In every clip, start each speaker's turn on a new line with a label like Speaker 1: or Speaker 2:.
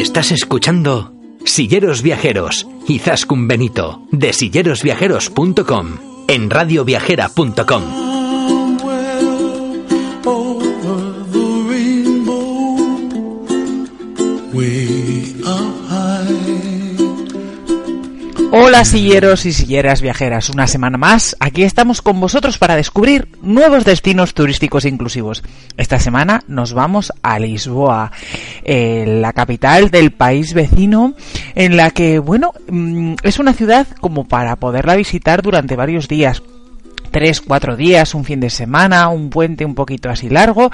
Speaker 1: Estás escuchando Silleros Viajeros y Zascun Benito de sillerosviajeros.com en radioviajera.com.
Speaker 2: Hola silleros y silleras viajeras, una semana más, aquí estamos con vosotros para descubrir nuevos destinos turísticos inclusivos. Esta semana nos vamos a Lisboa, eh, la capital del país vecino, en la que, bueno, mm, es una ciudad como para poderla visitar durante varios días, tres, cuatro días, un fin de semana, un puente un poquito así largo.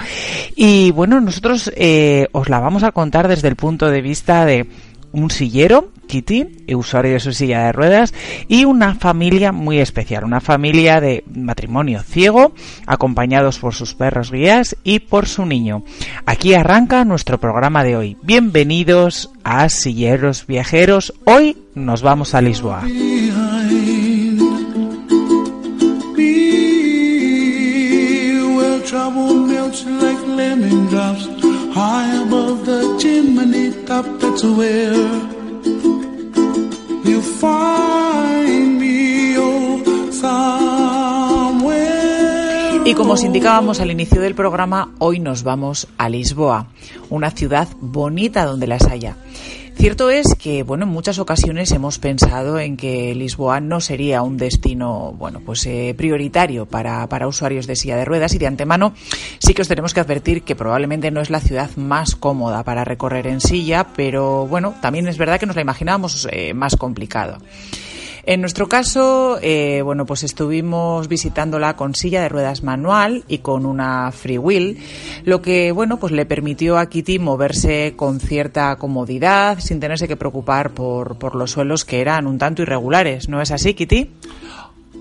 Speaker 2: Y bueno, nosotros eh, os la vamos a contar desde el punto de vista de un sillero, Kitty, usuario de su silla de ruedas, y una familia muy especial, una familia de matrimonio ciego, acompañados por sus perros guías y por su niño. Aquí arranca nuestro programa de hoy. Bienvenidos a Silleros Viajeros. Hoy nos vamos a Lisboa. Y como os indicábamos al inicio del programa, hoy nos vamos a Lisboa, una ciudad bonita donde las haya. Cierto es que, bueno, en muchas ocasiones hemos pensado en que Lisboa no sería un destino, bueno, pues eh, prioritario para, para usuarios de silla de ruedas y de antemano sí que os tenemos que advertir que probablemente no es la ciudad más cómoda para recorrer en silla, pero bueno, también es verdad que nos la imaginábamos eh, más complicado. En nuestro caso, eh, bueno, pues estuvimos visitándola con silla de ruedas manual y con una free wheel, lo que, bueno, pues le permitió a Kitty moverse con cierta comodidad, sin tenerse que preocupar por, por los suelos que eran un tanto irregulares. ¿No es así, Kitty?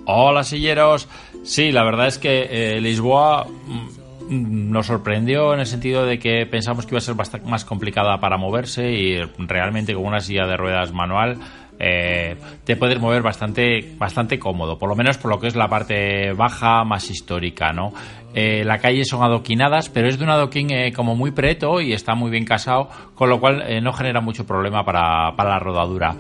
Speaker 3: Hola, silleros. Sí, la verdad es que eh, Lisboa mm, nos sorprendió en el sentido de que pensamos que iba a ser bastante más complicada para moverse y realmente con una silla de ruedas manual eh, te puedes mover bastante, bastante cómodo, por lo menos por lo que es la parte baja más histórica, ¿no? Eh, la calle son adoquinadas, pero es de un adoquín eh, como muy preto y está muy bien casado, con lo cual no genera mucho problema para, para la rodadura.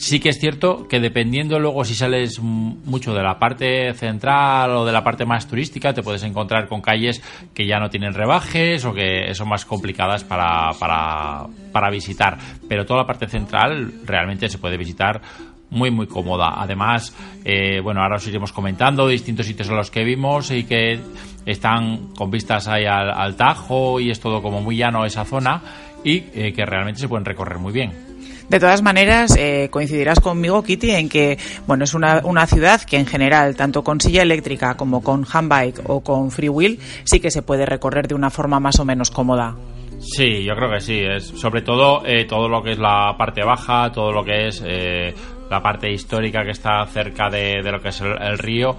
Speaker 3: Sí que es cierto que dependiendo luego si sales mucho de la parte central o de la parte más turística, te puedes encontrar con calles que ya no tienen rebajes o que son más complicadas para, para, para visitar. Pero toda la parte central realmente se puede visitar muy muy cómoda. Además, eh, bueno, ahora os iremos comentando distintos sitios en los que vimos y que están con vistas ahí al, Tajo y es todo como muy llano esa zona y eh, que realmente se pueden recorrer muy bien.
Speaker 2: De todas maneras, eh, coincidirás conmigo, Kitty, en que bueno es una, una ciudad que en general, tanto con silla eléctrica como con handbike o con freewheel, sí que se puede recorrer de una forma más o menos cómoda.
Speaker 3: Sí, yo creo que sí. Es sobre todo eh, todo lo que es la parte baja, todo lo que es eh, la parte histórica que está cerca de, lo que es el, río,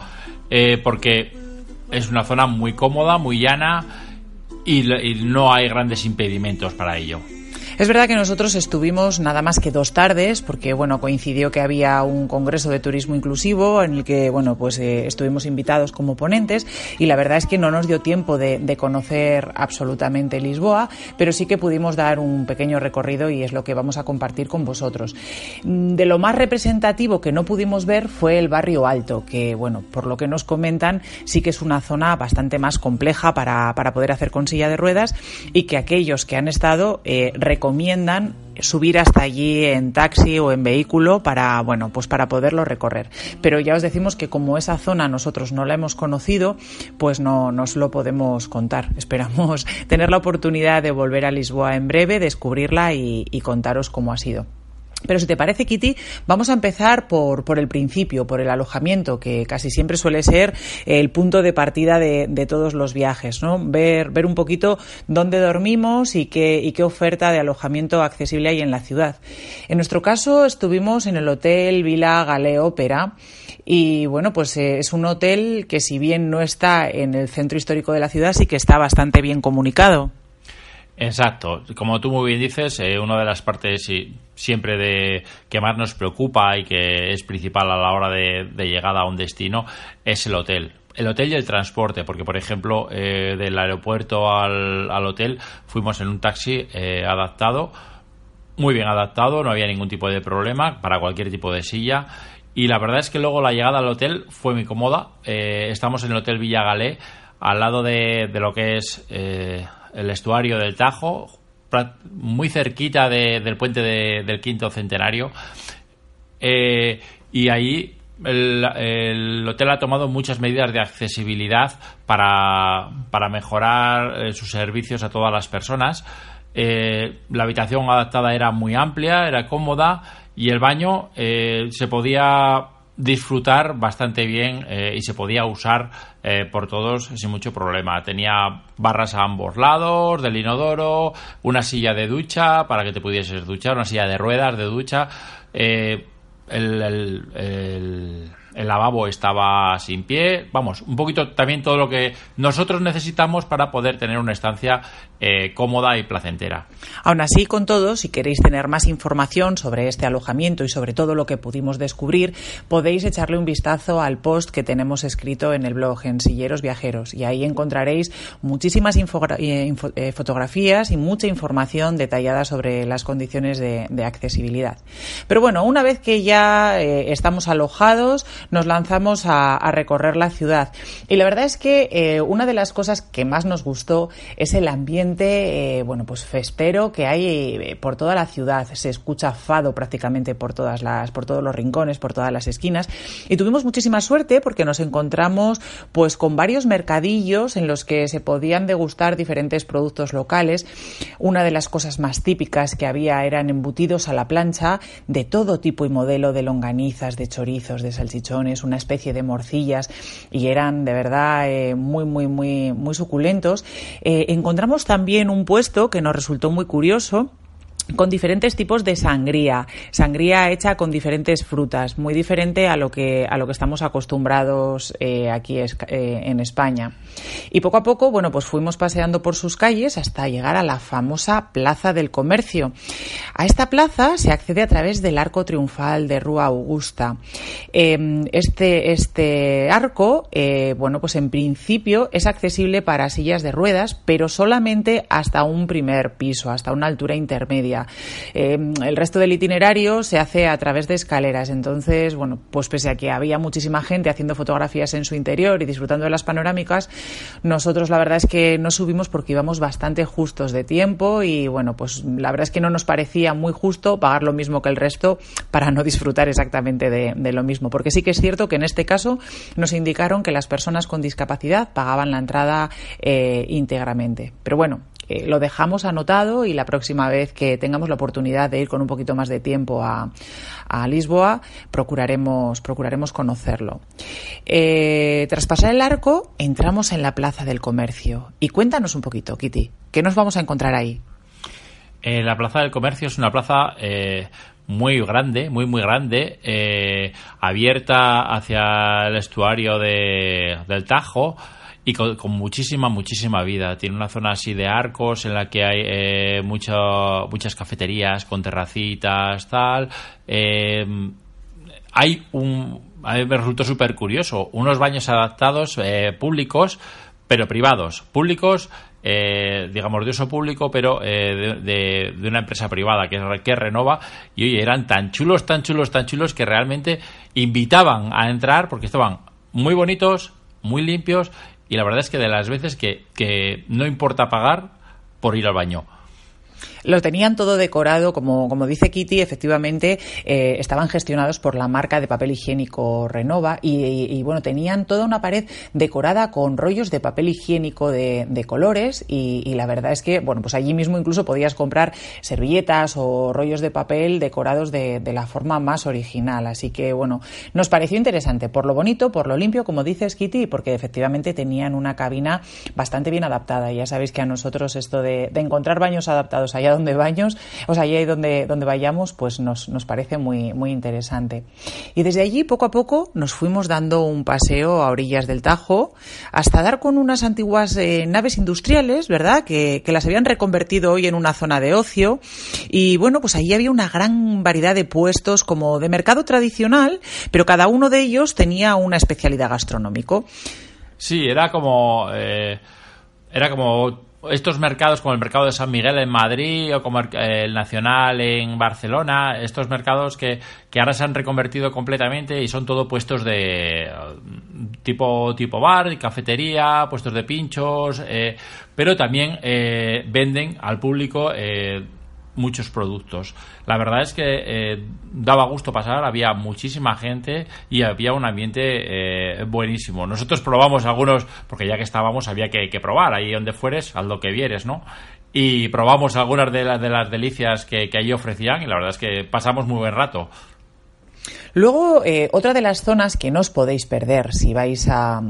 Speaker 3: porque es una zona muy cómoda, muy llana y no hay grandes impedimentos para ello.
Speaker 2: Es verdad que nosotros estuvimos nada más que dos tardes, porque bueno, coincidió que había un congreso de turismo inclusivo en el que bueno, pues eh, estuvimos invitados como ponentes y la verdad es que no nos dio tiempo de, conocer absolutamente Lisboa, pero sí que pudimos dar un pequeño recorrido y es lo que vamos a compartir con vosotros. Mm, de lo más representativo que no pudimos ver fue el barrio alto, que bueno, por lo que nos comentan, sí que es una zona bastante más compleja para, para poder hacer con silla de ruedas y que aquellos que han estado eh, recomiendan subir hasta allí en taxi o en vehículo para bueno pues para poderlo recorrer. Pero ya os decimos que como esa zona nosotros no la hemos conocido pues no nos lo podemos contar. Esperamos tener la oportunidad de volver a Lisboa en breve descubrirla y, y contaros cómo ha sido pero si te parece, Kitty, vamos a empezar por, por el principio, por el alojamiento, que casi siempre suele ser el punto de partida de, de todos los viajes, ¿no? Ver, ver un poquito dónde dormimos y qué, y qué oferta de alojamiento accesible hay en la ciudad. En nuestro caso estuvimos en el Hotel Villa Gale Ópera y bueno, pues eh, es un hotel que si bien no está en el centro histórico de la ciudad, sí que está bastante bien comunicado.
Speaker 3: Exacto, como tú muy bien dices, eh, una de las partes siempre de que más nos preocupa y que es principal a la hora de, llegada a un destino es el hotel. El hotel y el transporte, porque por ejemplo eh, del aeropuerto al, hotel fuimos en un taxi eh, adaptado muy bien adaptado, no había ningún tipo de problema para cualquier tipo de silla. Y la verdad es que luego la llegada al hotel fue muy cómoda. Estamos en el Hotel Villagalé, al lado de, lo que es el estuario del Tajo, muy cerquita del puente del quinto centenario. Eh, y ahí el, hotel ha tomado muchas medidas de accesibilidad para, para mejorar eh, sus servicios a todas las personas. Eh, la habitación adaptada era muy amplia, era cómoda y el baño se podía disfrutar bastante bien y se podía usar por todos sin mucho problema. Tenía barras a ambos lados del inodoro, una silla de ducha para que te pudieses duchar, una silla de ruedas de ducha el, el, lavabo estaba sin pie, vamos, un poquito también todo lo que nosotros necesitamos para poder tener una estancia eh, cómoda y placentera.
Speaker 2: Aún así, con todo, si queréis tener más información sobre este alojamiento y sobre todo lo que pudimos descubrir, podéis echarle un vistazo al post que tenemos escrito en el blog en Silleros Viajeros y ahí encontraréis muchísimas eh, eh, fotografías y mucha información detallada sobre las condiciones de, accesibilidad. Pero bueno, una vez que ya estamos alojados, nos lanzamos a, recorrer la ciudad. Y la verdad es que una de las cosas que más nos gustó es el ambiente eh, bueno, pues festero que hay eh, por toda la ciudad. Se escucha fado prácticamente por todas las, por todos los rincones, por todas las esquinas. Y tuvimos muchísima suerte porque nos encontramos pues con varios mercadillos en los que se podían degustar diferentes productos locales. Una de las cosas más típicas que había eran embutidos a la plancha de todo tipo y modelo de longanizas, de chorizos, de salchichones, una especie de morcillas y eran de verdad eh, muy, muy, muy, muy suculentos. encontramos también también un puesto que nos resultó muy curioso con diferentes tipos de sangría, sangría hecha con diferentes frutas, muy diferente a lo que a lo que estamos acostumbrados eh, aquí eh, en España. Y poco a poco, bueno, pues fuimos paseando por sus calles hasta llegar a la famosa Plaza del Comercio. A esta plaza se accede a través del arco triunfal de Rúa Augusta. Em, este este arco, eh, bueno, pues en principio es accesible para sillas de ruedas, pero solamente hasta un primer piso, hasta una altura intermedia. Eh, el resto del itinerario se hace a través de escaleras. Entonces, bueno, pues pese a que había muchísima gente haciendo fotografías en su interior y disfrutando de las panorámicas, nosotros la verdad es que no subimos porque íbamos bastante justos de tiempo y bueno, pues la verdad es que no nos parecía muy justo pagar lo mismo que el resto para no disfrutar exactamente de, lo mismo. Porque sí que es cierto que en este caso nos indicaron que las personas con discapacidad pagaban la entrada eh, íntegramente. Pero bueno, eh, lo dejamos anotado y la próxima vez que tengamos la oportunidad de ir con un poquito más de tiempo a, Lisboa, procuraremos, procuraremos conocerlo. Eh, tras pasar el arco, entramos en la Plaza del Comercio. Y cuéntanos un poquito, Kitty, ¿qué nos vamos a encontrar ahí?
Speaker 3: Eh, la Plaza del Comercio es una plaza muy grande, muy, muy grande, abierta hacia el estuario del Tajo y con, muchísima, muchísima vida. Tiene una zona así de arcos en la que hay eh, muchas cafeterías con terracitas, tal. Eh, hay un. A mí me resultó súper curioso. Unos baños adaptados eh, públicos, pero privados. Públicos, digamos, de uso público, pero de, de, una empresa privada que, que renova. Y oye, eran tan chulos, tan chulos, tan chulos que realmente invitaban a entrar porque estaban muy bonitos, muy limpios y la verdad es que de las veces que, que no importa pagar por ir al baño.
Speaker 2: Lo tenían todo decorado, como, como dice Kitty, efectivamente eh, estaban gestionados por la marca de papel higiénico Renova y, bueno, tenían toda una pared decorada con rollos de papel higiénico de, colores y, la verdad es que, bueno, pues allí mismo incluso podías comprar servilletas o rollos de papel decorados de, de la forma más original. Así que, bueno, nos pareció interesante por lo bonito, por lo limpio, como dices Kitty, porque efectivamente tenían una cabina bastante bien adaptada. Ya sabéis que a nosotros esto de, de encontrar baños adaptados allá donde baños, o sea, allá donde, donde vayamos, pues nos, nos parece muy, muy interesante. Y desde allí, poco a poco, nos fuimos dando un paseo a orillas del Tajo hasta dar con unas antiguas eh, naves industriales, ¿verdad? Que, que las habían reconvertido hoy en una zona de ocio. Y bueno, pues allí había una gran variedad de puestos como de mercado tradicional, pero cada uno de ellos tenía una especialidad gastronómico.
Speaker 3: Sí, era como... Eh, era como estos mercados como el mercado de San Miguel en Madrid o como el Nacional en Barcelona, estos mercados que, que ahora se han reconvertido completamente y son todo puestos de tipo tipo bar, cafetería, puestos de pinchos, eh, pero también eh, venden al público eh, muchos productos. La verdad es que eh, daba gusto pasar, había muchísima gente y había un ambiente eh, buenísimo. Nosotros probamos algunos, porque ya que estábamos había que, probar, ahí donde fueres, al lo que vieres, ¿no? Y probamos algunas de, las de las delicias que, que allí ofrecían y la verdad es que pasamos muy buen rato.
Speaker 2: Luego, eh, otra de las zonas que no os podéis perder si vais a,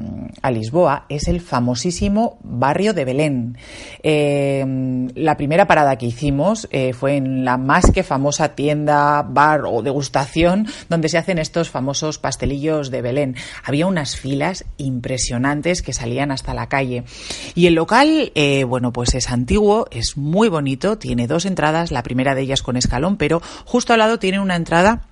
Speaker 2: Lisboa es el famosísimo barrio de Belén. Eh, la primera parada que hicimos eh, fue en la más que famosa tienda, bar o degustación donde se hacen estos famosos pastelillos de Belén. Había unas filas impresionantes que salían hasta la calle. Y el local, bueno, pues es antiguo, es muy bonito, tiene dos entradas, la primera de ellas con escalón, pero justo al lado tiene una entrada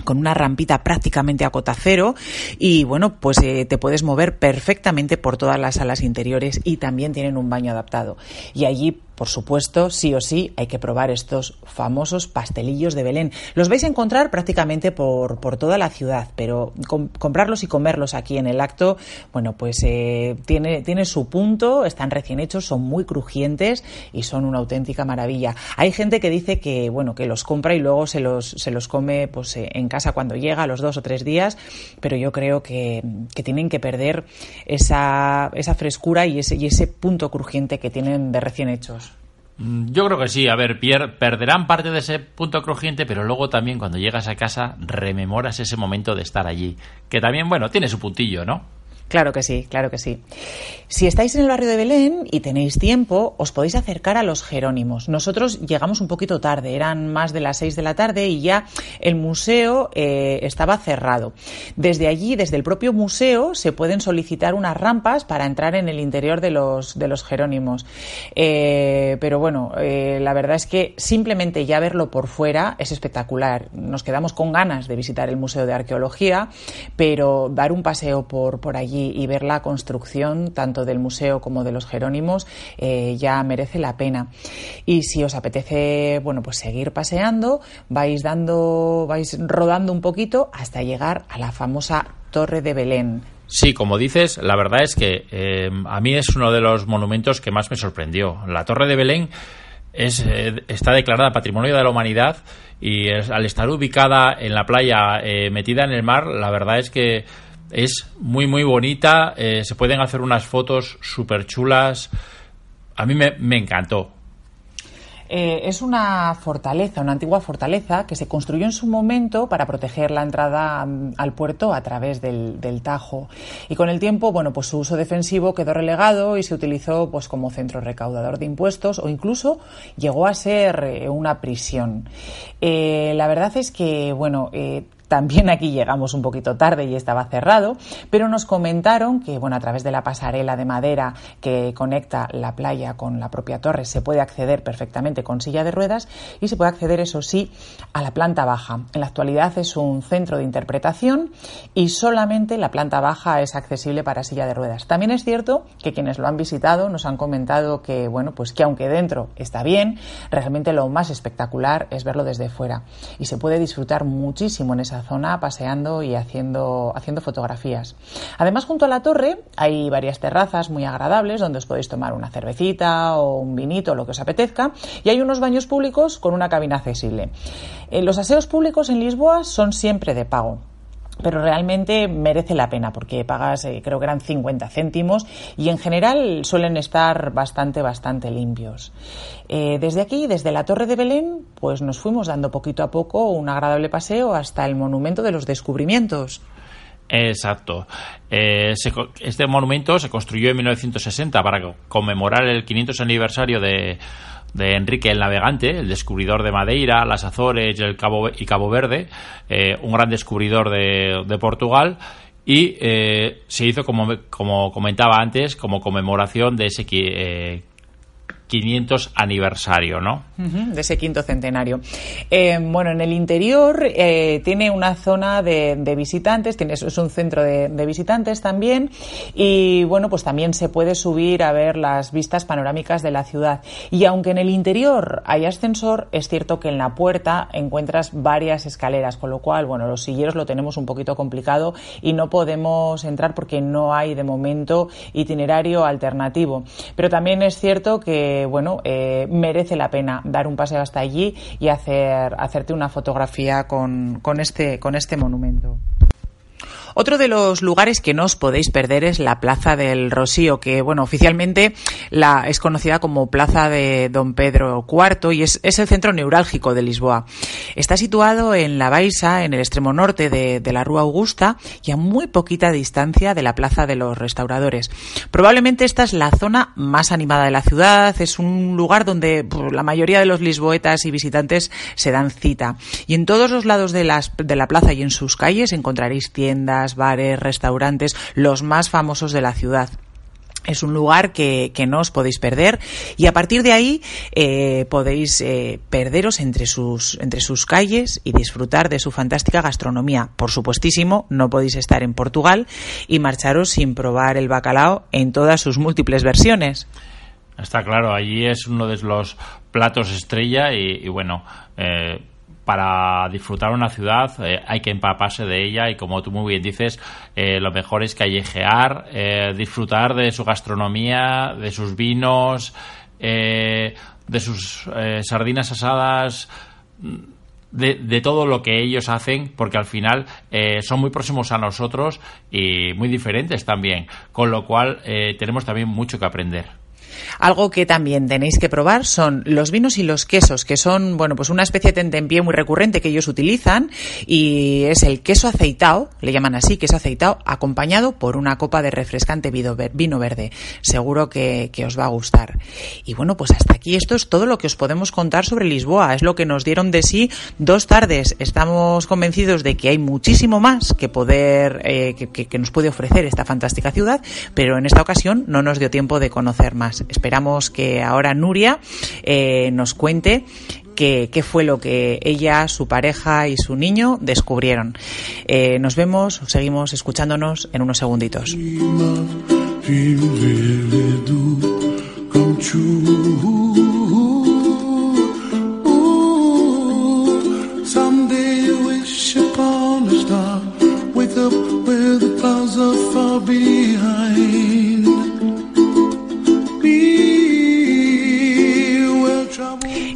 Speaker 2: con una rampita prácticamente a cota cero y bueno, pues eh, te puedes mover perfectamente por todas las salas interiores y también tienen un baño adaptado. Y allí por supuesto, sí o sí, hay que probar estos famosos pastelillos de Belén. Los vais a encontrar prácticamente por, toda la ciudad, pero comprarlos y comerlos aquí en el acto, bueno, pues eh, tiene, tiene su punto, están recién hechos, son muy crujientes y son una auténtica maravilla. Hay gente que dice que, bueno, que los compra y luego se los, se los come pues, eh, en casa cuando llega, a los dos o tres días, pero yo creo que, tienen que perder esa, esa frescura y ese, y ese punto crujiente que tienen de recién hechos.
Speaker 3: Mm, yo creo que sí. A ver, perderán parte de ese punto crujiente, pero luego también cuando llegas a casa rememoras ese momento de estar allí. Que también, bueno, tiene su puntillo, ¿no?
Speaker 2: Claro que sí, claro que sí. Si estáis en el barrio de Belén y tenéis tiempo, os podéis acercar a los Jerónimos. Nosotros llegamos un poquito tarde, eran más de las seis de la tarde y ya el museo eh, estaba cerrado. Desde allí, desde el propio museo, se pueden solicitar unas rampas para entrar en el interior de los, de los Jerónimos. Eh, pero bueno, eh, la verdad es que simplemente ya verlo por fuera es espectacular. Nos quedamos con ganas de visitar el Museo de Arqueología, pero dar un paseo por, por allí y, ver la construcción tanto del museo como de los Jerónimos eh, ya merece la pena. Y si os apetece, bueno, pues seguir paseando, vais dando, vais rodando un poquito hasta llegar a la famosa Torre de Belén.
Speaker 3: Sí, como dices, la verdad es que eh, a mí es uno de los monumentos que más me sorprendió. La Torre de Belén es, eh, está declarada Patrimonio de la Humanidad y al estar ubicada en la playa, metida en el mar, la verdad es que es muy, muy bonita. Eh, se pueden hacer unas fotos súper chulas. A mí me, encantó.
Speaker 2: Eh, es una fortaleza, una antigua fortaleza que se construyó en su momento para proteger la entrada mm, al puerto a través del, Tajo. Y con el tiempo, bueno, pues su uso defensivo quedó relegado y se utilizó pues como centro recaudador de impuestos o incluso llegó a ser eh, una prisión. la verdad es que, bueno, también aquí llegamos un poquito tarde y estaba cerrado, pero nos comentaron que, bueno, a través de la pasarela de madera que conecta la playa con la propia torre se puede acceder perfectamente con silla de ruedas y se puede acceder, eso sí, a la planta baja. En la actualidad es un centro de interpretación y solamente la planta baja es accesible para silla de ruedas. También es cierto que quienes lo han visitado nos han comentado que, bueno, pues que aunque dentro está bien, realmente lo más espectacular es verlo desde fuera y se puede disfrutar muchísimo en esa zona paseando y haciendo, haciendo fotografías. Además, junto a la torre hay varias terrazas muy agradables donde os podéis tomar una cervecita o un vinito, lo que os apetezca, y hay unos baños públicos con una cabina accesible. Eh, los aseos públicos en Lisboa son siempre de pago pero realmente merece la pena porque pagas, eh, creo que eran 50 céntimos y en general suelen estar bastante, bastante limpios. Eh, desde aquí, desde la Torre de Belén, pues nos fuimos dando poquito a poco un agradable paseo hasta el Monumento de los Descubrimientos.
Speaker 3: Exacto. Eh, este monumento se construyó en 1960 para conmemorar el 500 aniversario de, Enrique el Navegante, el descubridor de Madeira, las Azores el Cabo, y Cabo Verde, eh, un gran descubridor de, de Portugal, y eh, se hizo, como, como comentaba antes, como conmemoración de ese 500 aniversario, ¿no?
Speaker 2: de ese quinto centenario. Eh, bueno, en el interior eh, tiene una zona de, visitantes, tiene, es un centro de, visitantes también, y bueno, pues también se puede subir a ver las vistas panorámicas de la ciudad. Y aunque en el interior hay ascensor, es cierto que en la puerta encuentras varias escaleras, con lo cual, bueno, los silleros lo tenemos un poquito complicado y no podemos entrar porque no hay de momento itinerario alternativo. Pero también es cierto que, bueno, eh, merece la pena dar un paseo hasta allí y hacer, hacerte una fotografía con, con, este, con este monumento. Otro de los lugares que no os podéis perder es la Plaza del Rosío, que bueno, oficialmente la, es conocida como Plaza de Don Pedro IV y es, es el centro neurálgico de Lisboa. Está situado en la Baixa, en el extremo norte de, la Rúa Augusta y a muy poquita distancia de la Plaza de los Restauradores. Probablemente esta es la zona más animada de la ciudad, es un lugar donde la mayoría de los lisboetas y visitantes se dan cita. Y en todos los lados de, las, de la plaza y en sus calles encontraréis tiendas, bares, restaurantes, los más famosos de la ciudad. Es un lugar que, no os podéis perder y a partir de ahí eh, podéis eh, perderos entre sus, entre sus calles y disfrutar de su fantástica gastronomía. Por supuestísimo, no podéis estar en Portugal y marcharos sin probar el bacalao en todas sus múltiples versiones.
Speaker 3: Está claro, allí es uno de los platos estrella y, bueno, eh, para disfrutar una ciudad eh, hay que empaparse de ella y como tú muy bien dices, eh, lo mejor es callejear, eh, disfrutar de su gastronomía, de sus vinos, de sus sardinas asadas. De, de, todo lo que ellos hacen, porque al final son muy próximos a nosotros y muy diferentes también, con lo cual tenemos también mucho que aprender.
Speaker 2: Algo que también tenéis que probar son los vinos y los quesos, que son, bueno, pues una especie de tentempié muy recurrente que ellos utilizan y es el queso aceitado, le llaman así, queso aceitado, acompañado por una copa de refrescante vino verde. Seguro que, os va a gustar. Y bueno, pues hasta aquí esto es todo lo que os podemos contar sobre Lisboa. Es lo que nos dieron de sí dos tardes. Estamos convencidos de que hay muchísimo más que poder, eh, que nos puede ofrecer esta fantástica ciudad, pero en esta ocasión no nos dio tiempo de conocer más. Esperamos que ahora Nuria eh, nos cuente qué, fue lo que ella, su pareja y su niño descubrieron. Eh, nos vemos, seguimos escuchándonos en unos segunditos.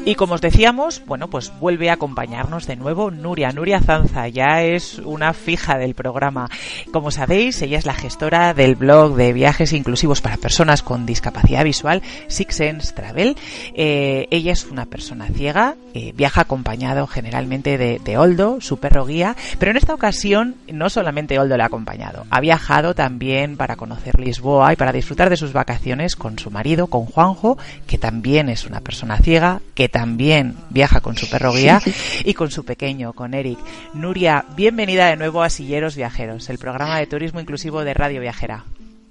Speaker 2: Y como os decíamos, bueno, pues vuelve a acompañarnos de nuevo Nuria, Nuria Zanza, ya es una fija del programa. Como sabéis, ella es la gestora del blog de viajes inclusivos para personas con discapacidad visual, Six Sense Travel. Eh, ella es una persona ciega, eh, viaja acompañado generalmente de, de, Oldo, su perro guía, pero en esta ocasión no solamente Oldo le ha acompañado, ha viajado también para conocer Lisboa y para disfrutar de sus vacaciones con su marido, con Juanjo, que también es una persona ciega, que también viaja con su perro guía y con su pequeño, con Eric. Nuria, bienvenida de nuevo a Silleros Viajeros, el programa de turismo inclusivo de Radio Viajera.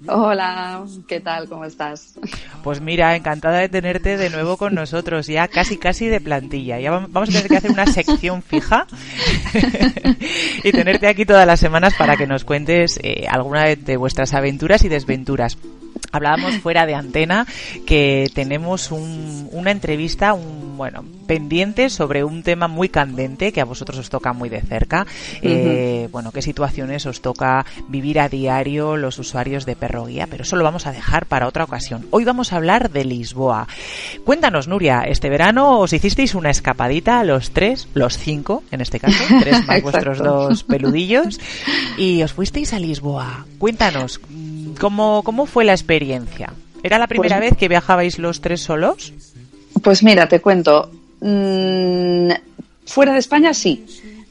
Speaker 4: Hola, ¿qué tal? ¿Cómo estás?
Speaker 2: Pues mira, encantada de tenerte de nuevo con nosotros, ya casi casi de plantilla. Ya vamos a tener que hacer una sección fija y tenerte aquí todas las semanas para que nos cuentes eh, alguna de vuestras aventuras y desventuras. Hablábamos fuera de antena que tenemos una entrevista, un, bueno, pendiente sobre un tema muy candente que a vosotros os toca muy de cerca. Eh, bueno, qué situaciones os toca vivir a diario los usuarios de Perro Guía, pero eso lo vamos a dejar para otra ocasión. Hoy vamos a hablar de Lisboa. Cuéntanos, Nuria, este verano os hicisteis una escapadita, los tres, los cinco en este caso, tres más vuestros dos peludillos, y os fuisteis a Lisboa. Cuéntanos, ¿Cómo, cómo fue la experiencia? ¿Era la primera pues vez que viajabais los tres solos?
Speaker 4: Pues mira, te cuento. Mm, fuera de España sí.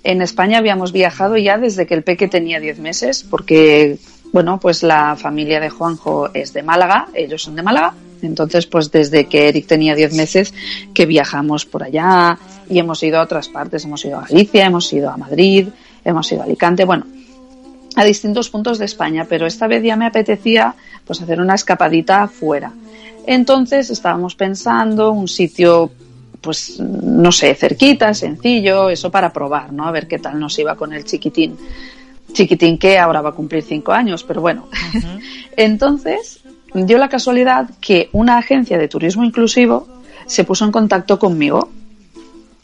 Speaker 4: En España habíamos viajado ya desde que el peque tenía 10 meses, porque, bueno, pues la familia de Juanjo es de Málaga, ellos son de Málaga. Entonces, pues desde que Eric tenía 10 meses que viajamos por allá y hemos ido a otras partes. Hemos ido a Galicia, hemos ido a Madrid, hemos ido a Alicante. Bueno, a distintos puntos de España, pero esta vez ya me apetecía pues hacer una escapadita afuera. Entonces estábamos pensando un sitio, pues no sé, cerquita, sencillo, eso para probar, ¿no? A ver qué tal nos iba con el chiquitín. Chiquitín que ahora va a cumplir cinco años, pero bueno. Entonces dio la casualidad que una agencia de turismo inclusivo se puso en contacto conmigo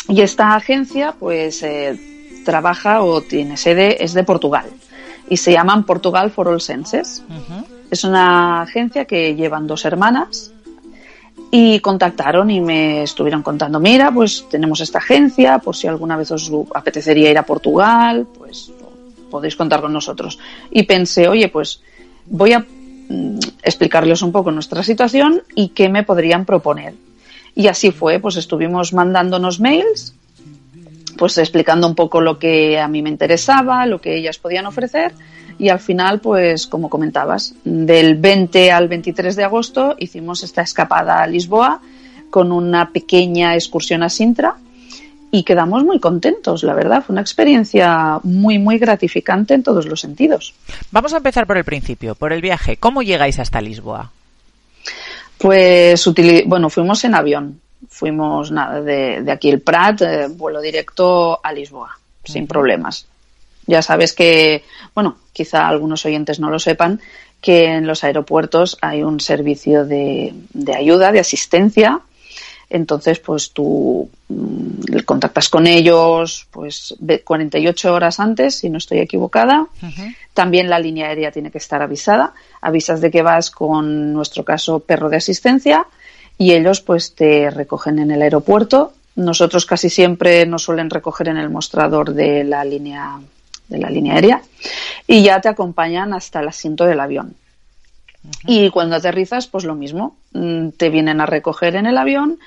Speaker 4: y esta agencia pues eh, trabaja o tiene sede es de Portugal y se llaman Portugal for All Senses. Es una agencia que llevan dos hermanas y contactaron y me estuvieron contando, mira, pues tenemos esta agencia, por si alguna vez os apetecería ir a Portugal, pues podéis contar con nosotros. Y pensé, oye, pues voy a mm, explicarles un poco nuestra situación y qué me podrían proponer. Y así fue, pues estuvimos mandándonos mails, pues explicando un poco lo que a mí me interesaba, lo que ellas podían ofrecer y al final, pues como comentabas, del 20 al 23 de agosto hicimos esta escapada a Lisboa con una pequeña excursión a Sintra y quedamos muy contentos, la verdad. Fue una experiencia muy, muy gratificante en todos los sentidos.
Speaker 2: Vamos a empezar por el principio, por el viaje. ¿Cómo llegáis hasta Lisboa?
Speaker 4: Pues, bueno, fuimos en avión. Fuimos nada, de, aquí el Prat, eh, vuelo directo a Lisboa, sin problemas. Ya sabes que, bueno, quizá algunos oyentes no lo sepan, que en los aeropuertos hay un servicio de, de ayuda, de asistencia, entonces, pues tú mm, contactas con ellos pues 48 horas antes, si no estoy equivocada. También la línea aérea tiene que estar avisada. Avisas de que vas con nuestro caso perro de asistencia y ellos pues te recogen en el aeropuerto. Nosotros casi siempre nos suelen recoger en el mostrador de la línea de la línea aérea y ya te acompañan hasta el asiento del avión. Y cuando aterrizas, pues lo mismo. Mm, te vienen a recoger en el avión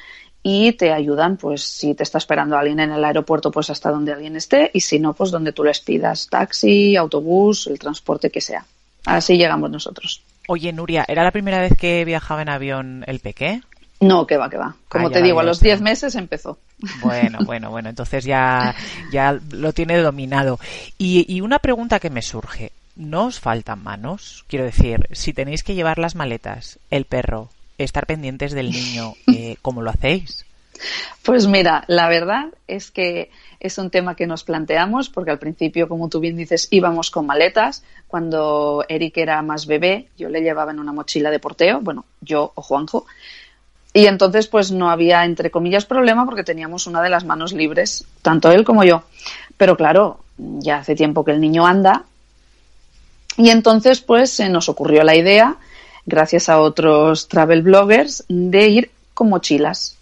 Speaker 4: y te ayudan, pues si te está esperando alguien en el aeropuerto, pues hasta donde alguien esté y si no, pues donde tú les pidas taxi, autobús, el transporte que sea. Así llegamos nosotros.
Speaker 2: Oye, Nuria, ¿era la primera vez que viajaba en avión el Peque?
Speaker 4: No, que va, que va. Como ah, te digo, a los 10 meses empezó.
Speaker 2: Bueno, bueno, bueno, entonces ya, ya lo tiene dominado. Y, y una pregunta que me surge. ¿No os faltan manos? Quiero decir, si tenéis que llevar las maletas, el perro, estar pendientes del niño, eh, ¿cómo lo hacéis?
Speaker 4: Pues mira, la verdad es que es un tema que nos planteamos porque al principio, como tú bien dices, íbamos con maletas. Cuando Eric era más bebé, yo le llevaba en una mochila de porteo, bueno, yo o Juanjo. Y entonces, pues no había, entre comillas, problema porque teníamos una de las manos libres, tanto él como yo. Pero claro, ya hace tiempo que el niño anda y entonces, pues, se nos ocurrió la idea, gracias a otros travel bloggers, de ir con mochilas.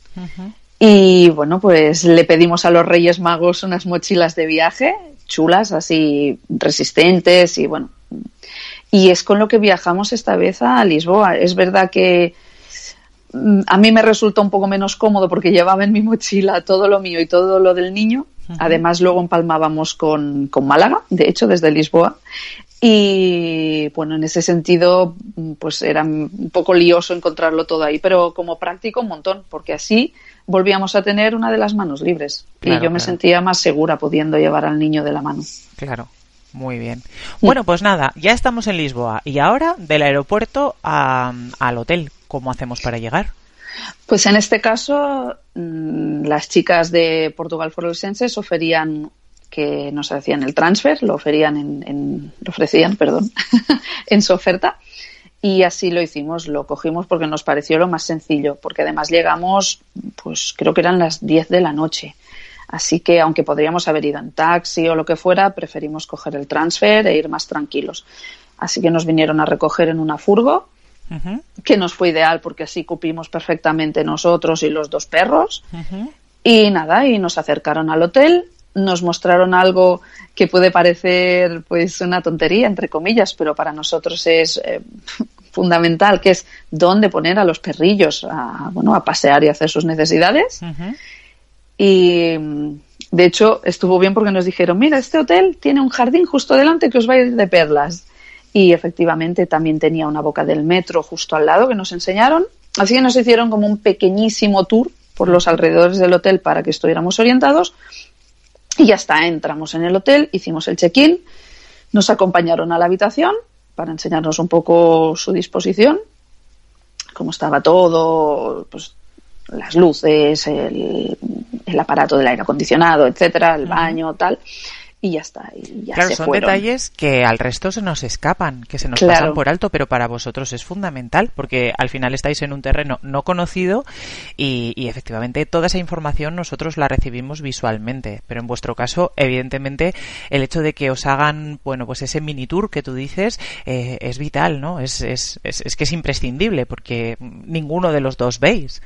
Speaker 4: Y bueno, pues le pedimos a los Reyes Magos unas mochilas de viaje, chulas, así resistentes y bueno. Y es con lo que viajamos esta vez a Lisboa. Es verdad que a mí me resulta un poco menos cómodo porque llevaba en mi mochila todo lo mío y todo lo del niño. Además, luego empalmábamos con, con Málaga, de hecho, desde Lisboa. Y bueno, en ese sentido, pues era un poco lioso encontrarlo todo ahí, pero como práctico un montón, porque así volvíamos a tener una de las manos libres y yo me sentía más segura pudiendo llevar al niño de la mano.
Speaker 2: Claro. Muy bien. Bueno, pues nada, ya estamos en Lisboa y ahora del aeropuerto al hotel. ¿Cómo hacemos para llegar?
Speaker 4: Pues en este caso, mm, las chicas de Portugal for Senses oferían que nos hacían el transfer, lo ofrecían lo ofrecían, perdón, en su oferta. Y así lo hicimos, lo cogimos porque nos pareció lo más sencillo, porque además llegamos, pues creo que eran las 10 de la noche. Así que aunque podríamos haber ido en taxi o lo que fuera, preferimos coger el transfer e ir más tranquilos. Así que nos vinieron a recoger en una furgo, que nos fue ideal porque así cupimos perfectamente nosotros y los dos perros. Y nada, y nos acercaron al hotel nos mostraron algo que puede parecer pues una tontería entre comillas pero para nosotros es eh, fundamental que es dónde poner a los perrillos a, bueno a pasear y hacer sus necesidades. Y de hecho estuvo bien porque nos dijeron mira este hotel tiene un jardín justo delante que os va a ir de perlas y efectivamente también tenía una boca del metro justo al lado que nos enseñaron. Así que nos hicieron como un pequeñísimo tour por los alrededores del hotel para que estuviéramos orientados. Y ya está, entramos en el hotel, hicimos el check-in, nos acompañaron a la habitación para enseñarnos un poco su disposición. cómo estaba todo, pues las luces, el, el aparato del aire acondicionado, etcétera, el baño, tal y ya está. Y ya
Speaker 2: claro,
Speaker 4: se
Speaker 2: son
Speaker 4: fueron.
Speaker 2: detalles que al resto se nos escapan, que se nos
Speaker 4: Claro.
Speaker 2: pasan por alto, pero para vosotros es fundamental porque al final estáis en un terreno no conocido y, y efectivamente toda esa información nosotros la recibimos visualmente. Pero en vuestro caso, evidentemente, el hecho de que os hagan, bueno, pues ese mini tour que tú dices eh, es vital, ¿no? Es, es, es, es que es imprescindible porque ninguno de los dos veis.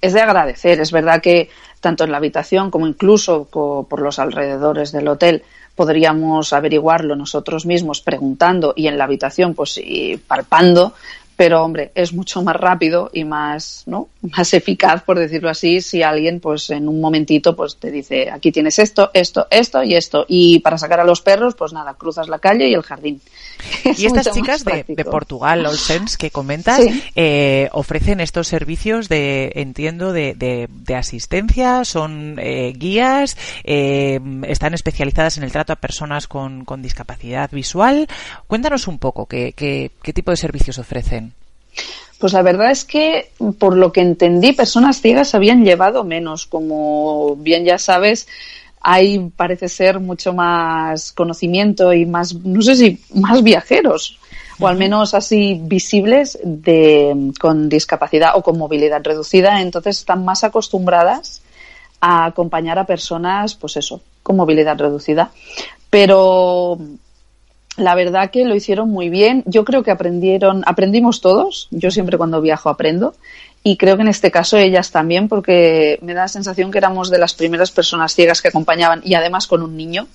Speaker 4: Es de agradecer. Es verdad que tanto en la habitación como incluso por los alrededores del hotel podríamos averiguarlo nosotros mismos preguntando y en la habitación pues y palpando, pero hombre, es mucho más rápido y más, ¿no? más eficaz, por decirlo así, si alguien pues en un momentito pues te dice, aquí tienes esto, esto, esto y esto. Y para sacar a los perros, pues nada, cruzas la calle y el jardín. Es
Speaker 2: Y estas chicas de. Portugal, Olsens, que comentas,
Speaker 4: Sí.
Speaker 2: eh, ofrecen estos servicios de, entiendo, de, de- de asistencia, son eh, guías, eh, están especializadas en el trato a personas con, con discapacidad visual. Cuéntanos un poco qué, qué, qué tipo de servicios ofrecen.
Speaker 4: Pues la verdad es que, por lo que entendí, personas ciegas habían llevado menos. Como bien ya sabes, hay, parece ser, mucho más conocimiento y más, no sé si, más viajeros, o al menos así visibles de, con discapacidad o con movilidad reducida. Entonces están más acostumbradas a acompañar a personas, pues eso, con movilidad reducida. Pero la verdad que lo hicieron muy bien. Yo creo que aprendieron, aprendimos todos. Yo siempre cuando viajo aprendo. Y creo que en este caso ellas también, porque me da la sensación que éramos de las primeras personas ciegas que acompañaban y además con un niño.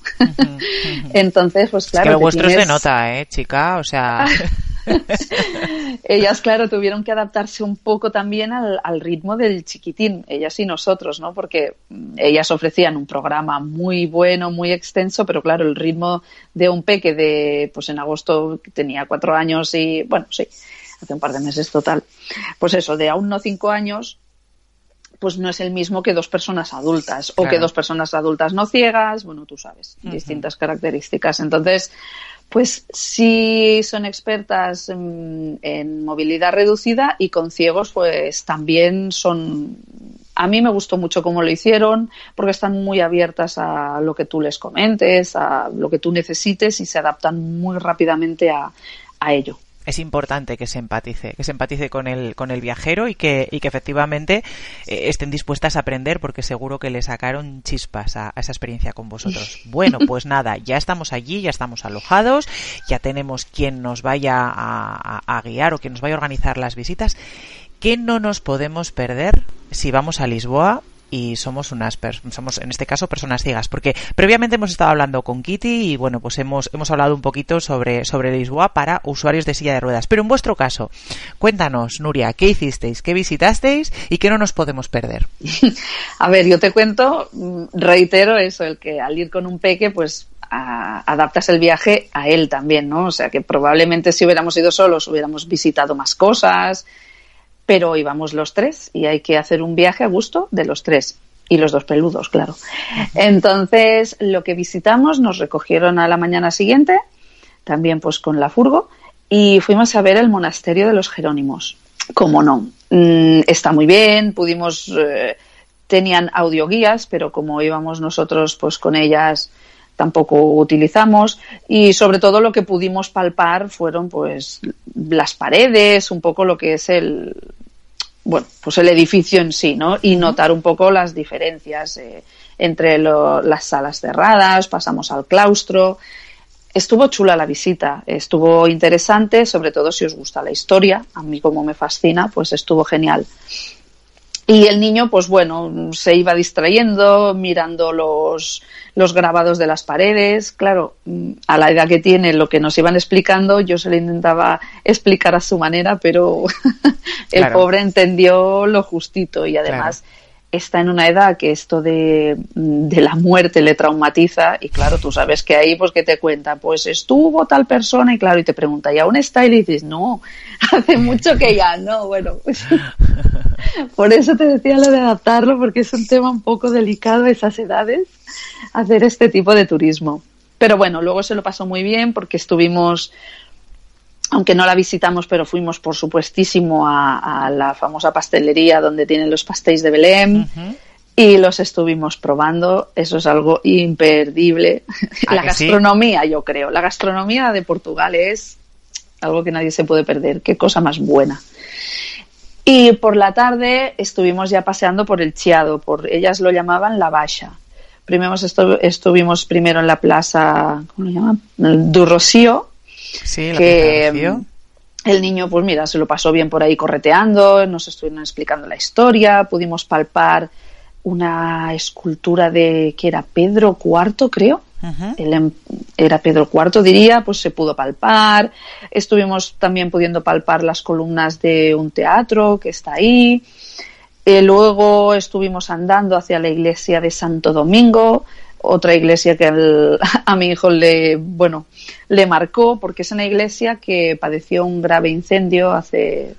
Speaker 4: Entonces, pues
Speaker 2: Es
Speaker 4: claro.
Speaker 2: que lo
Speaker 4: te
Speaker 2: vuestro es de
Speaker 4: tienes-
Speaker 2: nota, ¿eh, chica? O sea,
Speaker 4: Ellas, claro, tuvieron que adaptarse un poco también al, al ritmo del chiquitín, ellas y nosotros, ¿no? Porque mm, ellas ofrecían un programa muy bueno, muy extenso, pero claro, el ritmo de un peque de, pues en agosto tenía cuatro años y, bueno, sí, hace un par de meses total. Pues eso, de aún no cinco años, pues no es el mismo que dos personas adultas o que dos personas adultas no ciegas, bueno, tú sabes, distintas características. Entonces, pues sí son expertas en, en movilidad reducida y con ciegos pues también son a mí me gustó mucho cómo lo hicieron porque están muy abiertas a lo que tú les comentes, a lo que tú necesites y se adaptan muy rápidamente a, a ello.
Speaker 2: Es importante que se empatice, que se empatice con el, con el viajero y que, y que efectivamente eh, estén dispuestas a aprender porque seguro que le sacaron chispas a, a esa experiencia con vosotros. Bueno, pues nada, ya estamos allí, ya estamos alojados, ya tenemos quien nos vaya a, a- a guiar o quien nos vaya a organizar las visitas. ¿Qué no nos podemos perder si vamos a Lisboa y somos unas somos en este caso personas ciegas porque previamente hemos estado hablando con Kitty y bueno pues hemos hemos hablado un poquito sobre sobre Lisboa para usuarios de silla de ruedas. Pero en vuestro caso cuéntanos Nuria qué hicisteis qué visitasteis y qué no nos podemos perder
Speaker 4: A ver, yo te cuento, mm, reitero eso, el que al ir con un peque, pues adaptas el viaje a él también, ¿no? O sea que probablemente si hubiéramos ido solos hubiéramos visitado más cosas, pero íbamos los tres y hay que hacer un viaje a gusto de los tres. Y los dos peludos, claro. Entonces, lo que visitamos nos recogieron a la mañana siguiente, también pues con la furgo, y fuimos a ver el monasterio de los Jerónimos. Como no, Mm, está muy bien, pudimos, eh, tenían audioguías, pero como íbamos nosotros pues con ellas tampoco utilizamos y sobre todo lo que pudimos palpar fueron pues las paredes, un poco lo que es el bueno, pues el edificio en sí, ¿no? Y notar un poco las diferencias eh, entre lo- las salas cerradas, pasamos al claustro. Estuvo chula la visita, estuvo interesante, sobre todo si os gusta la historia, a mí como me fascina, pues estuvo genial. Y el niño, pues bueno, se iba distrayendo, mirando los, los grabados de las paredes. Claro, mm, a la edad que tiene, lo que nos iban explicando, yo se lo intentaba explicar a su manera, pero el
Speaker 2: Claro.
Speaker 4: pobre entendió lo justito y además está en una edad que esto de, de la muerte le traumatiza y claro, tú sabes que ahí pues que te cuenta, pues estuvo tal persona y claro, y te pregunta, ¿y aún está? Y le dices, no, hace mucho que ya no, bueno, pues por eso te decía lo de adaptarlo, porque es un tema un poco delicado a esas edades, hacer este tipo de turismo. Pero bueno, luego se lo pasó muy bien porque estuvimos aunque no la visitamos, pero fuimos por supuestísimo a, a la famosa pastelería donde tienen los pastéis de Belém. Y los estuvimos probando, eso es algo imperdible. La gastronomía, yo creo, la gastronomía de Portugal es algo que nadie se puede perder, qué cosa más buena. Y por la tarde estuvimos ya paseando por el Chiado, por ellas lo llamaban la Baixa. Primero estuvimos primero en la plaza, ¿cómo lo llaman? El Durrosío,
Speaker 2: Sí, que
Speaker 4: el niño, pues mira, se lo pasó bien por ahí correteando, nos estuvieron explicando la historia, pudimos palpar una escultura de que era Pedro IV, creo. Él era Pedro IV, diría, pues se pudo palpar. Estuvimos también pudiendo palpar las columnas de un teatro que está ahí. Eh, luego estuvimos andando hacia la iglesia de Santo Domingo, otra iglesia que a mi hijo le, bueno, le marcó porque es una iglesia que padeció un grave incendio hace,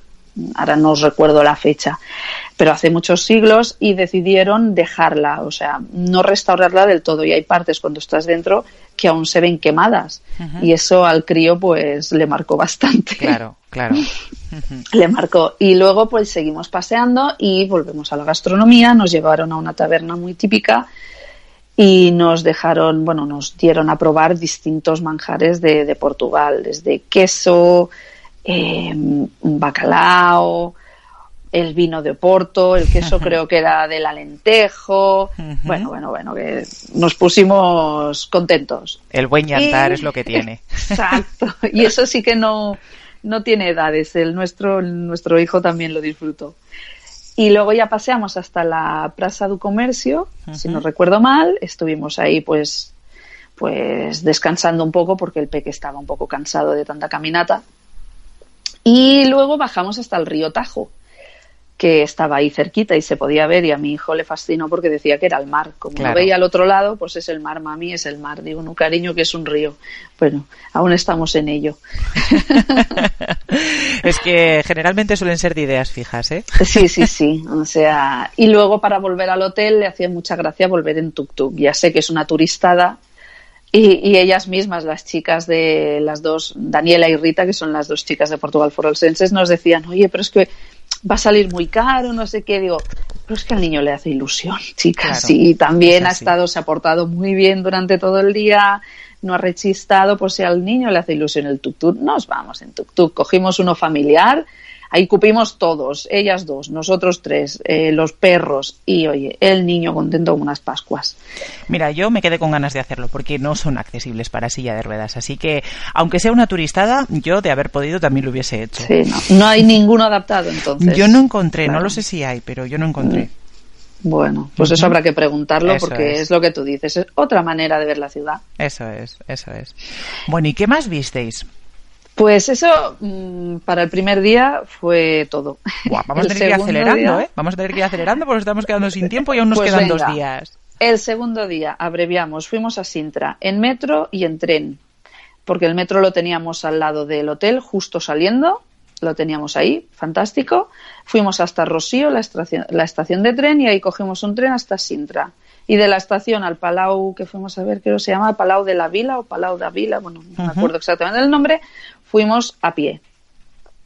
Speaker 4: ahora no recuerdo la fecha, pero hace muchos siglos y decidieron dejarla, o sea, no restaurarla del todo. Y hay partes cuando estás dentro que aún se ven quemadas. Y eso al crío pues le marcó bastante.
Speaker 2: Claro, claro.
Speaker 4: le marcó. Y luego pues seguimos paseando y volvemos a la gastronomía, nos llevaron a una taberna muy típica y nos dejaron, bueno, nos dieron a probar distintos manjares de, de Portugal, desde queso, eh, bacalao, el vino de Porto, el queso creo que era del alentejo. Bueno, bueno, bueno, que nos pusimos contentos.
Speaker 2: El buen yantar es lo que tiene.
Speaker 4: Exacto. Y eso sí que no, no tiene edades. El nuestro, nuestro hijo también lo disfrutó. Y luego ya paseamos hasta la Plaza du Comercio, si no recuerdo mal, estuvimos ahí pues pues descansando un poco porque el peque estaba un poco cansado de tanta caminata. Y luego bajamos hasta el río Tajo, que estaba ahí cerquita y se podía ver y a mi hijo le fascinó porque decía que era el mar. Como lo veía al otro lado, pues es el mar, mami, es el mar. Digo, no, cariño, que es un río. Bueno, aún estamos en ello.
Speaker 2: es que generalmente suelen ser de ideas fijas, ¿eh?
Speaker 4: sí, sí, sí. O sea, y luego para volver al hotel le hacía mucha gracia volver en tuk-tuk. Ya sé que es una turistada, y, y, ellas mismas, las chicas de las dos, Daniela y Rita, que son las dos chicas de Portugal Forolsenses, nos decían, oye, pero es que va a salir muy caro, no sé qué. Digo, pero es que al niño le hace ilusión, chicas. y también ha estado, se ha portado muy bien durante todo el día, no ha rechistado, pues si al niño le hace ilusión el tuk-tuk, nos vamos en tuk-tuk. Cogimos uno familiar, ahí cupimos todos, ellas dos, nosotros tres, eh, los perros y, oye, el niño contento como unas Pascuas.
Speaker 2: Mira, yo me quedé con ganas de hacerlo porque no son accesibles para silla de ruedas, así que, aunque sea una turistada, yo de haber podido también lo hubiese hecho.
Speaker 4: Sí, no, no hay ninguno adaptado entonces.
Speaker 2: Yo no encontré, no lo sé si hay, pero yo no encontré.
Speaker 4: Bueno, pues eso habrá que preguntarlo porque es. lo que tú dices, es otra manera de ver la ciudad.
Speaker 2: Eso es, eso es. Bueno, ¿y qué más visteis?
Speaker 4: Pues eso mm, para el primer día fue todo.
Speaker 2: vamos a tener que ir acelerando, ¿eh? Vamos a tener que ir acelerando porque nos estamos quedando sin tiempo y aún nos
Speaker 4: pues
Speaker 2: quedan dos días.
Speaker 4: El segundo día, abreviamos, fuimos a Sintra en metro y en tren, porque el metro lo teníamos al lado del hotel, justo saliendo, lo teníamos ahí, fantástico. Fuimos hasta Rosío, la estación, la estación de tren, y ahí cogimos un tren hasta Sintra. Y de la estación al Palau que fuimos a ver, creo que se llama Palau de la Vila o Palau de la Vila, bueno, no me acuerdo exactamente el nombre, fuimos a pie.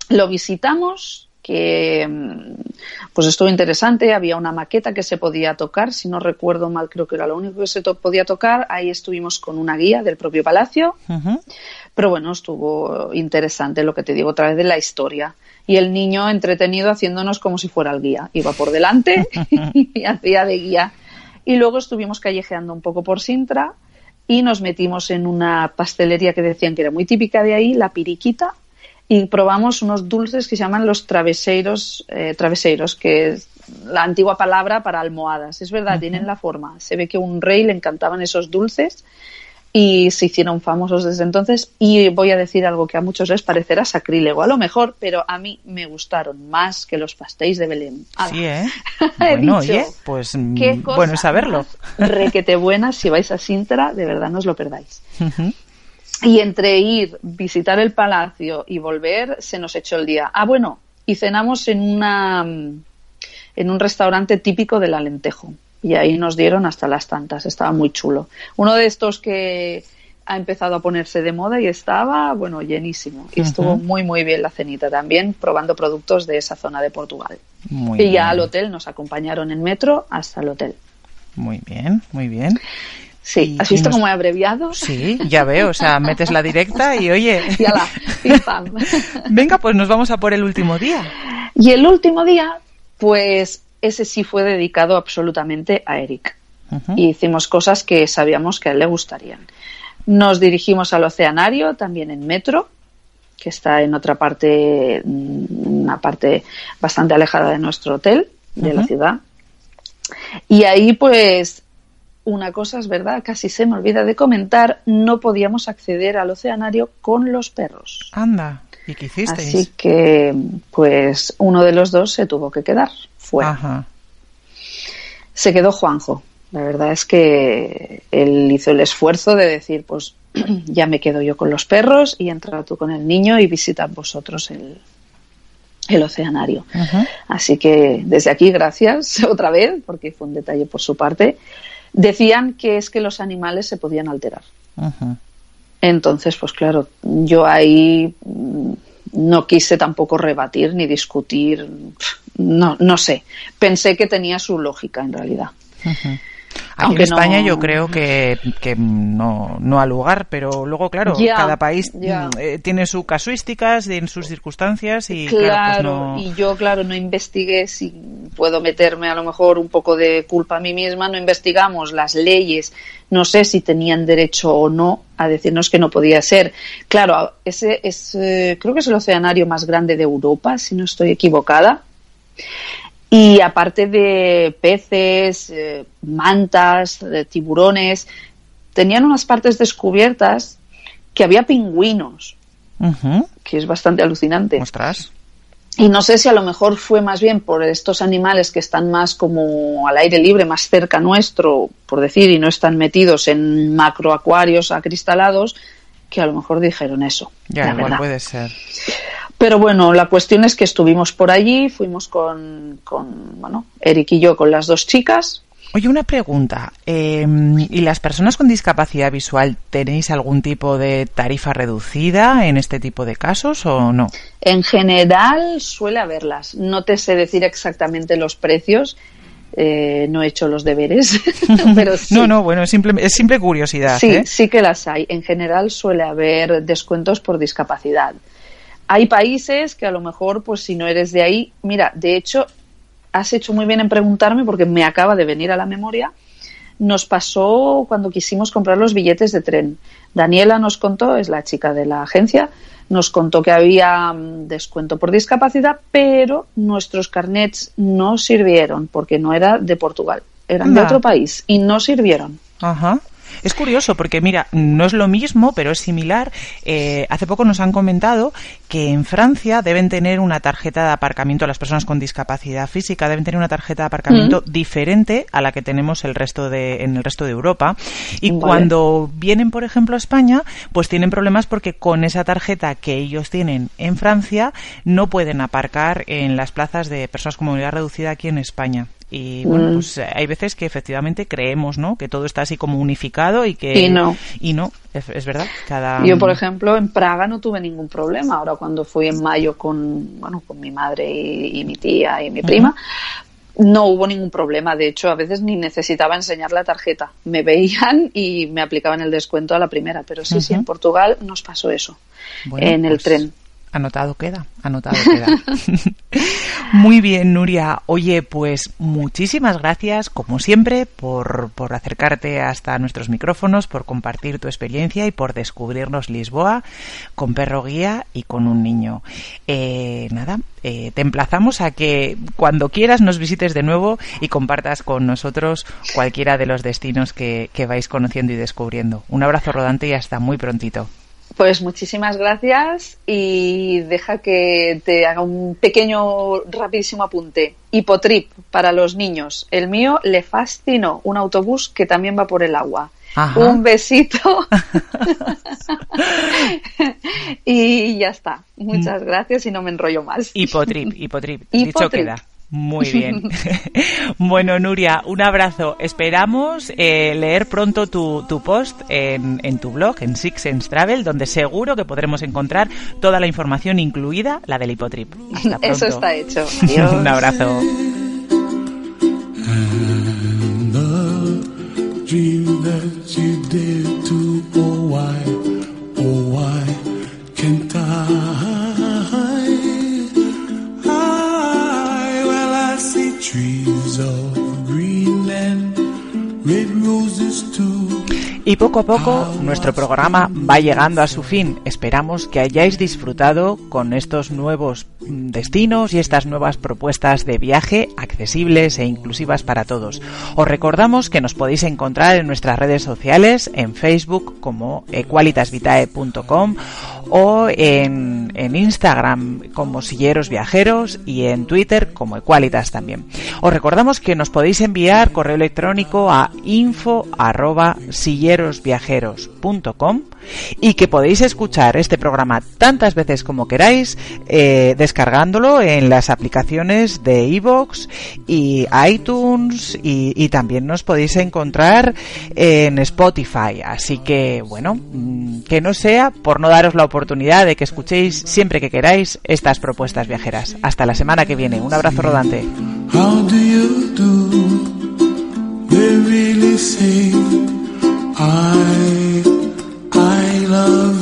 Speaker 4: Lo visitamos, que pues estuvo interesante, había una maqueta que se podía tocar, si no recuerdo mal, creo que era lo único que se to podía tocar, ahí estuvimos con una guía del propio palacio, uh -huh. pero bueno, estuvo interesante lo que te digo otra vez de la historia. Y el niño entretenido haciéndonos como si fuera el guía, iba por delante y hacía de guía. Y luego estuvimos callejeando un poco por Sintra y nos metimos en una pastelería que decían que era muy típica de ahí, la piriquita, y probamos unos dulces que se llaman los traveseiros, eh, traveseiros, que es la antigua palabra para almohadas. Es verdad, uh -huh. tienen la forma. Se ve que a un rey le encantaban esos dulces y se hicieron famosos desde entonces. Y voy a decir algo que a muchos les parecerá sacrílego, a lo mejor, pero a mí me gustaron más que los pastéis de Belén.
Speaker 2: Sí, ¿eh? bueno, dicho, oye, pues qué bueno saberlo.
Speaker 4: Requete buena, si vais a Sintra, de verdad no os lo perdáis. Uh -huh. Y entre ir, visitar el palacio y volver, se nos echó el día. Ah, bueno, y cenamos en una en un restaurante típico del Alentejo. Y ahí nos dieron hasta las tantas, estaba muy chulo. Uno de estos que ha empezado a ponerse de moda y estaba, bueno, llenísimo. Y estuvo muy, muy bien la cenita también, probando productos de esa zona de Portugal. y ya al hotel nos acompañaron en metro hasta el hotel.
Speaker 2: Muy bien, muy bien.
Speaker 4: Sí, ¿has visto cómo he abreviado?
Speaker 2: Sí, ya veo, o sea, metes la directa y oye.
Speaker 4: La,
Speaker 2: Venga, pues nos vamos a por el último día.
Speaker 4: Y el último día, pues ese sí fue dedicado absolutamente a Eric. Y hicimos cosas que sabíamos que a él le gustarían. Nos dirigimos al oceanario, también en metro, que está en otra parte, mm, una parte bastante alejada de nuestro hotel, de la ciudad. Y ahí, pues, una cosa es verdad, casi se me olvida de comentar, no podíamos acceder al oceanario con los perros.
Speaker 2: Anda, ¿y qué hiciste?
Speaker 4: Así que, pues, uno de los dos se tuvo que quedar fuera. Se quedó Juanjo. La verdad es que él hizo el esfuerzo de decir, pues, ya me quedo yo con los perros y entra tú con el niño y visitad vosotros el, el oceanario. Así que desde aquí, gracias otra vez, porque fue un detalle por su parte. Decían que es que los animales se podían alterar. Entonces, pues claro, yo ahí mm, no quise tampoco rebatir ni discutir, no, no sé. Pensé que tenía su lógica en realidad.
Speaker 2: Aquí en España yo creo que, no, no ha lugar, pero luego, claro, cada país mm, eh, tiene sus casuísticas, en sus circunstancias y
Speaker 4: claro, pues y yo, claro, no investigué si puedo meterme a lo mejor un poco de culpa a mí misma, no investigamos las leyes, no sé si tenían derecho o no a decirnos que no podía ser. Claro, ese es, eh, creo que es el oceanario más grande de Europa, si no estoy equivocada. Y aparte de peces, eh, mantas, tiburones, tenían unas partes descubiertas que había pingüinos, que es bastante alucinante. Y no sé si a lo mejor fue más bien por estos animales que están más como al aire libre, más cerca nuestro, por decir, y no están metidos en macroacuarios acristalados, que a lo mejor dijeron eso.
Speaker 2: Ya, igual puede ser.
Speaker 4: Pero bueno, la cuestión es que estuvimos por allí, fuimos con, con bueno, Eric y yo con las dos chicas.
Speaker 2: Oye, una pregunta. Em, ¿Y las personas con discapacidad visual tenéis algún tipo de tarifa reducida en este tipo de casos o no?
Speaker 4: En general suele haberlas. No te sé decir exactamente los precios. Eh, no he hecho los deberes, pero sí.
Speaker 2: No, no, bueno, es simple, es simple curiosidad.
Speaker 4: Sí,
Speaker 2: ¿eh?
Speaker 4: sí que las hay. En general suele haber descuentos por discapacidad. Hay países que a lo mejor, pues si no eres de ahí, mira, de hecho, has hecho muy bien en preguntarme porque me acaba de venir a la memoria. Nos pasó cuando quisimos comprar los billetes de tren. Daniela nos contó, es la chica de la agencia, nos contó que había mm, descuento por discapacidad, pero nuestros carnets no sirvieron porque no era de Portugal, eran de otro país y no sirvieron.
Speaker 2: Ajá. Es curioso porque, mira, no es lo mismo, pero es similar. Eh, hace poco nos han comentado que en Francia deben tener una tarjeta de aparcamiento, las personas con discapacidad física deben tener una tarjeta de aparcamiento mm. diferente a la que tenemos el resto de, en el resto de Europa. Y cuando vienen, por ejemplo, a España, pues tienen problemas porque con esa tarjeta que ellos tienen en Francia no pueden aparcar en las plazas de personas con movilidad reducida aquí en España. Y bueno, mm. pues eh, hay veces que efectivamente creemos, ¿no? Que todo está así como unificado y que...
Speaker 4: Y no.
Speaker 2: Y no, es, verdad. Cada...
Speaker 4: Yo, por ejemplo, en Praga no tuve ningún problema. Ahora cuando fui en mayo con, bueno, con mi madre y, mi tía y mi prima, no hubo ningún problema. De hecho, a veces ni necesitaba enseñar la tarjeta. Me veían y me aplicaban el descuento a la primera. Pero sí, sí, en Portugal nos pasó eso. en el pues tren.
Speaker 2: Anotado queda, anotado queda. Muy bien, Nuria. Oye, pues muchísimas gracias, como siempre, por, por, acercarte hasta nuestros micrófonos, por compartir tu experiencia y por descubrirnos Lisboa con perro guía y con un niño. Eh, nada, eh, te emplazamos a que cuando quieras nos visites de nuevo y compartas con nosotros cualquiera de los destinos que, que vais conociendo y descubriendo. Un abrazo rodante y hasta muy prontito.
Speaker 4: Pues muchísimas gracias y deja que te haga un pequeño, rapidísimo apunte. Hipotrip para los niños. El mío le fascinó un autobús que también va por el agua. Un besito. y ya está. Muchas gracias y no me enrollo más.
Speaker 2: Hipotrip, hipotrip. Dicho queda. Muy bien. bueno, Nuria, un abrazo. Esperamos eh, leer pronto tu, tu post en, en, tu blog, en Six Sense Travel, donde seguro que podremos encontrar toda la información, incluida la del hipotrip.
Speaker 4: Eso está hecho.
Speaker 2: un abrazo. Y poco a poco nuestro programa va llegando a su fin. Esperamos que hayáis disfrutado con estos nuevos destinos y estas nuevas propuestas de viaje accesibles e inclusivas para todos. Os recordamos que nos podéis encontrar en nuestras redes sociales, en Facebook como equalitasvitae.com o en, en, Instagram como Silleros Viajeros y en Twitter como Equalitas también. Os recordamos que nos podéis enviar correo electrónico a info arroba sillerosviajeros.com y que podéis escuchar este programa tantas veces como queráis eh, descargándolo en las aplicaciones de iVoox y iTunes y, y, también nos podéis encontrar en Spotify. Así que, bueno, mm, que no sea por no daros la oportunidad de que escuchéis siempre que queráis estas propuestas viajeras. Hasta la semana que viene. Un abrazo rodante. I love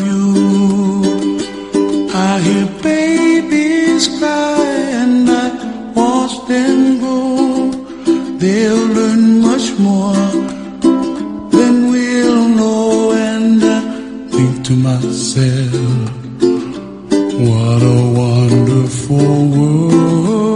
Speaker 2: to myself, what a wonderful world.